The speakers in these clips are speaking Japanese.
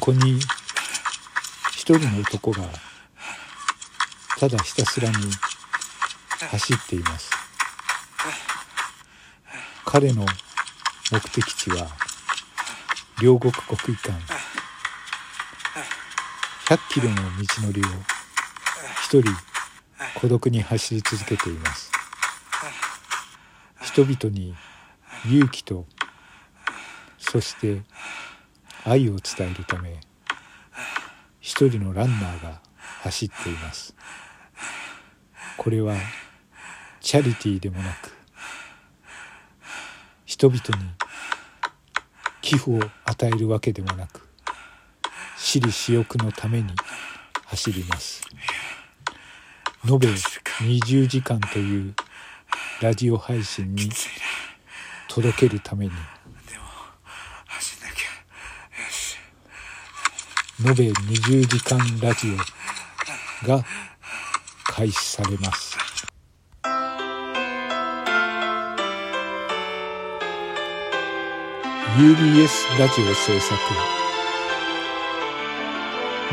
こに一人の男がただひたすらに走っています。彼の目的地は両国国技館。100キロの道のりを一人孤独に走り続けています。人々に勇気とそして愛を伝えるため一人のランナーが走っています。これはチャリティーでもなく人々に寄付を与えるわけでもなく私利私欲のために走ります。延べ20時間というラジオ配信に届けるために延べ20時間ラジオが開始されます。UBS ラジオ制作。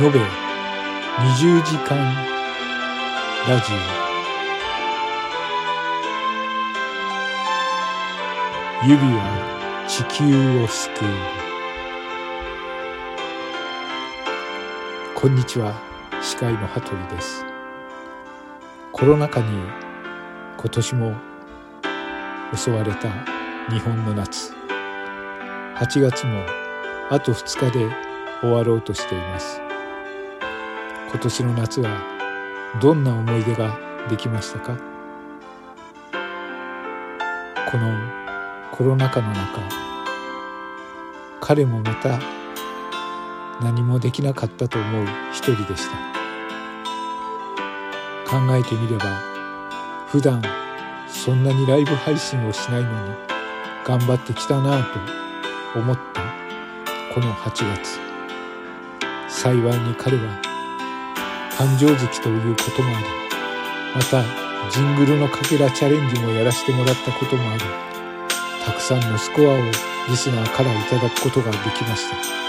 延べ20時間ラジオ。指は地球を救う。こんにちは。司会の羽鳥です。コロナ禍に今年も襲われた日本の夏。8月もあと2日で終わろうとしています。今年の夏はどんな思い出ができましたか？このコロナ禍の中彼もまた何もできなかったと思う一人でした。考えてみれば普段そんなにライブ配信をしないのに頑張ってきたなぁと思ったこの8月。幸いに彼は誕生月ということもありまたジングルのかけらチャレンジもやらせてもらったこともありたくさんのスコアをリスナーからいただくことができました。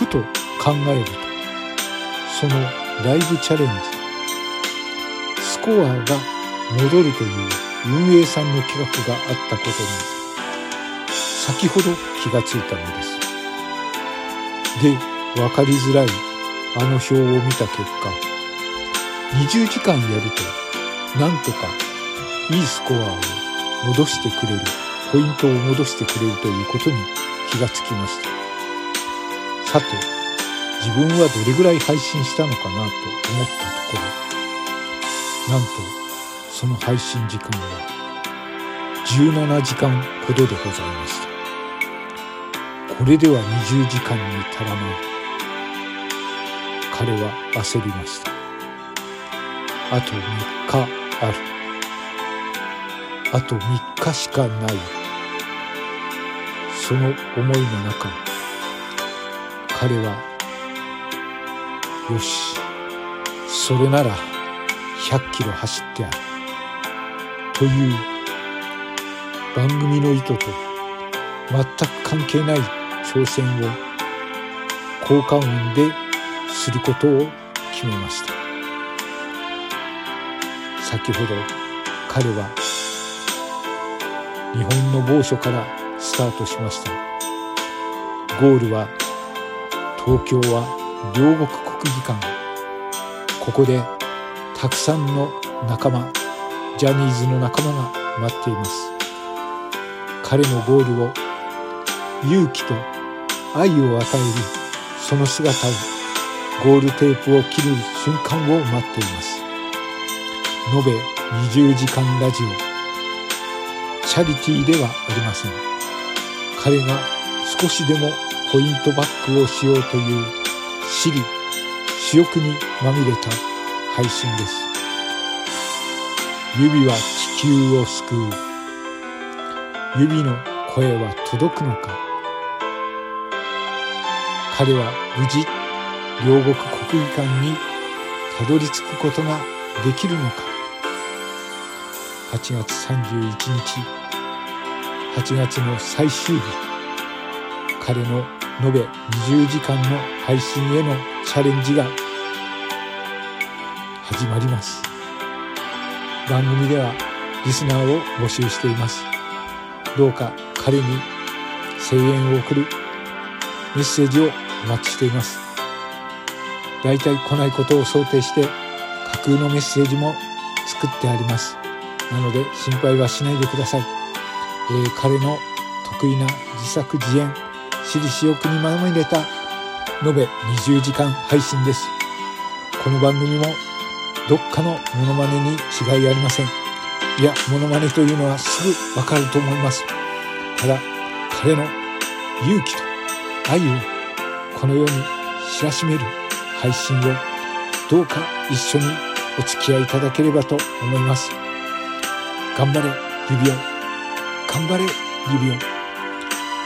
ふと考えるとそのライブチャレンジスコアが戻るという運営さんの企画があったことに先ほど気がついたのです。で、分かりづらいあの表を見た結果、20時間やると、なんとかいいスコアを戻してくれる、ポイントを戻してくれるということに気がつきました。さて、自分はどれぐらい配信したのかなと思ったところ、なんとその配信時間は17時間ほどでございました。これでは20時間に足らない。彼は焦りました。あと3日ある。あと3日しかない。その思いの中彼は。よし。それなら100キロ走ってやる。という番組の意図と全く関係ない挑戦を効果運ですることを決めました。先ほど彼は日本の某所からスタートしました。ゴールは東京は両国国技館。ここでたくさんの仲間ジャニーズの仲間が待っています。彼のゴールを勇気と愛を与えるその姿をゴールテープを切る瞬間を待っています。延べ20時間ラジオ。チャリティーではありません。彼が少しでもポイントバックをしようという私利私欲にまみれた配信です。指は地球を救う。指の声は届くのか。彼は無事両国国技館にたどり着くことができるのか。8月31日8月の最終日彼の延べ20時間の配信へのチャレンジが始まります。番組ではリスナーを募集しています。どうか彼に声援を送るメッセージをお待ちしています。大体来ないことを想定して架空のメッセージも作ってあります。なので心配はしないでください、えー、彼の得意な自作自演私利私欲にまみれた延べ20時間配信です。この番組もどっかのモノマネに違いありません。いやモノマネというのはすぐわかると思います。ただ彼の勇気と愛をこのように知らしめる配信をどうか一緒にお付き合いいただければと思います。頑張れ指輪頑張れ指輪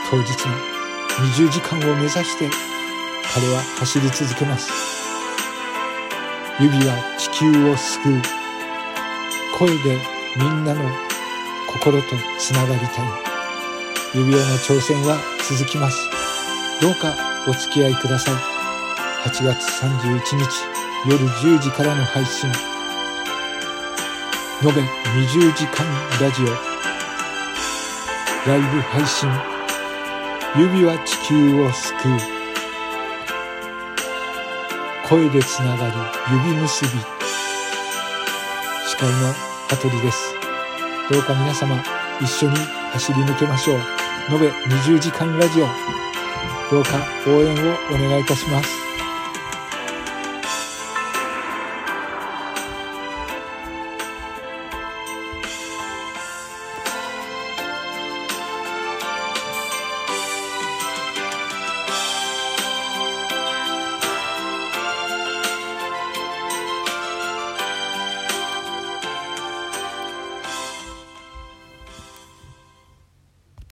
当日の20時間を目指して彼は走り続けます。指は地球を救う。声でみんなの心とつながりたい。指輪の挑戦は続きます。どうかお付き合いください。8月31日夜10時からの配信。延べ20時間ラジオ。ライブ配信。指は地球を救う。声でつながる指結び。司会の羽鳥です。どうか皆様一緒に走り抜けましょう。延べ20時間ラジオ。どうか応援をお願いいたします。